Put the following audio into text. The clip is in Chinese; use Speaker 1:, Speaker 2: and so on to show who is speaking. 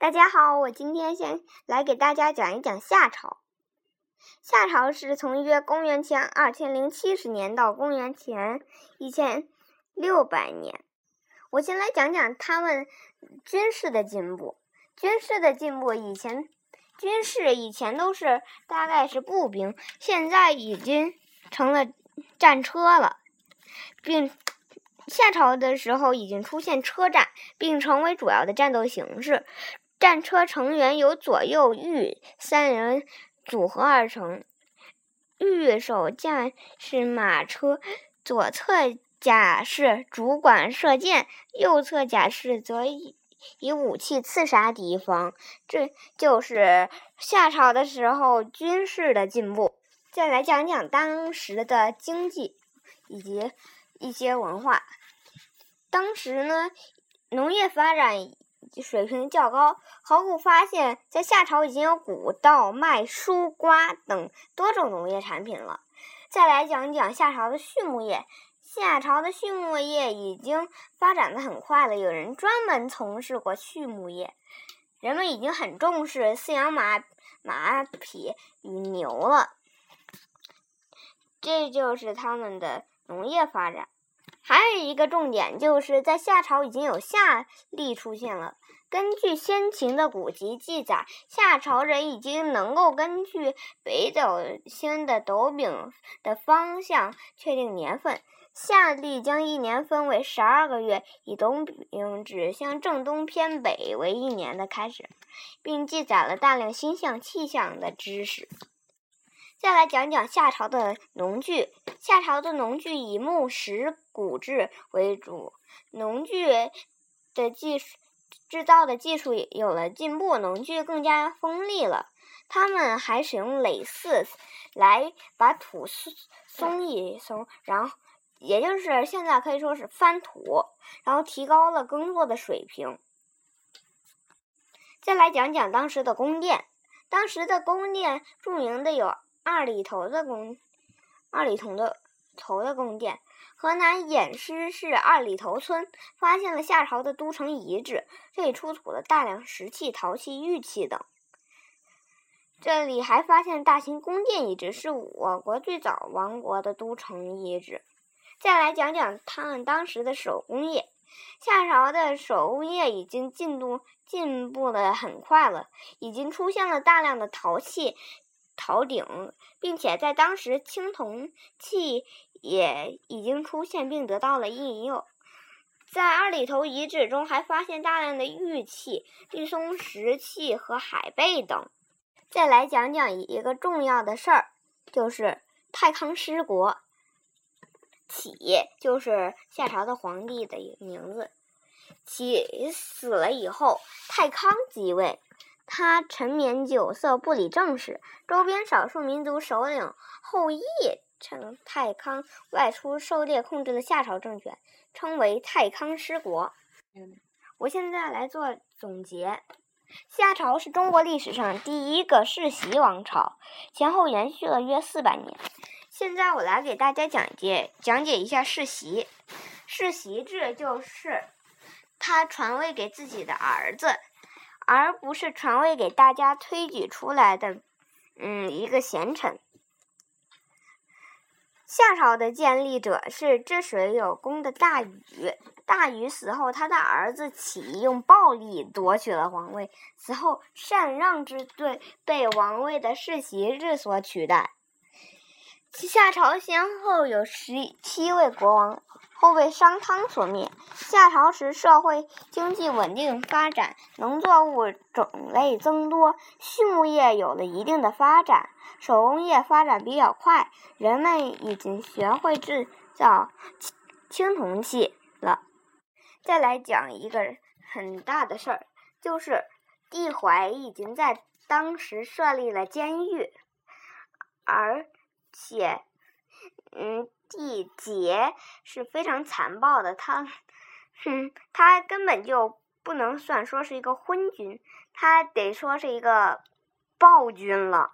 Speaker 1: 大家好，我今天先来给大家讲一讲夏朝。夏朝是从约公元前二千零七十年到公元前一千六百年。我先来讲讲他们军事的进步。军事的进步，以前军事以前都是大概是步兵，现在已经成了战车了，并。夏朝的时候已经出现车战，并成为主要的战斗形式。战车成员由左右御三人组合而成，御手驾驶马车，左侧甲士主管射箭，右侧甲士则以以武器刺杀敌方。这就是夏朝的时候军事的进步。再来讲讲当时的经济以及一些文化。当时呢，农业发展水平较高。考古发现，在夏朝已经有谷、稻、麦、蔬瓜等多种农业产品了。再来讲讲夏朝的畜牧业。夏朝的畜牧业已经发展的很快了，有人专门从事过畜牧业。人们已经很重视饲养马、马匹与牛了。这就是他们的农业发展。还有一个重点，就是在夏朝已经有夏历出现了。根据先秦的古籍记载，夏朝人已经能够根据北斗星的斗柄的方向确定年份。夏历将一年分为十二个月，以斗柄指向正东偏北为一年的开始，并记载了大量星象、气象的知识。再来讲讲夏朝的农具。夏朝的农具以木石骨制为主，农具的技术制造的技术也有了进步，农具更加锋利了。他们还使用耒耜来把土松松一松，然后也就是现在可以说是翻土，然后提高了耕作的水平。再来讲讲当时的宫殿，当时的宫殿著名的有。二里头的宫，二里头的头的宫殿，河南偃师市二里头村发现了夏朝的都城遗址，这里出土了大量石器、陶器、玉器等。这里还发现大型宫殿遗址，是我国最早王国的都城遗址。再来讲讲他们当时的手工业，夏朝的手工业已经进度进步的很快了，已经出现了大量的陶器。陶鼎，并且在当时青铜器也已经出现并得到了应用。在二里头遗址中还发现大量的玉器、绿松石器和海贝等。再来讲讲一个重要的事儿，就是太康失国。启就是夏朝的皇帝的名字。启死了以后，太康即位。他沉湎酒色，不理政事。周边少数民族首领后羿趁太康外出狩猎，控制了夏朝政权，称为太康失国。我现在来做总结：夏朝是中国历史上第一个世袭王朝，前后延续了约四百年。现在我来给大家讲解讲解一下世袭。世袭制就是他传位给自己的儿子。而不是传位给大家推举出来的，嗯，一个贤臣。夏朝的建立者是治水有功的大禹。大禹死后，他的儿子启用暴力夺取了皇位。此后，禅让之对被王位的世袭制所取代。夏朝先后有十七位国王。后被商汤所灭。夏朝时，社会经济稳定发展，农作物种类增多，畜牧业有了一定的发展，手工业发展比较快，人们已经学会制造青青铜器了。再来讲一个很大的事儿，就是帝怀已经在当时设立了监狱，而且，嗯。帝桀是非常残暴的，他，哼，他根本就不能算说是一个昏君，他得说是一个暴君了。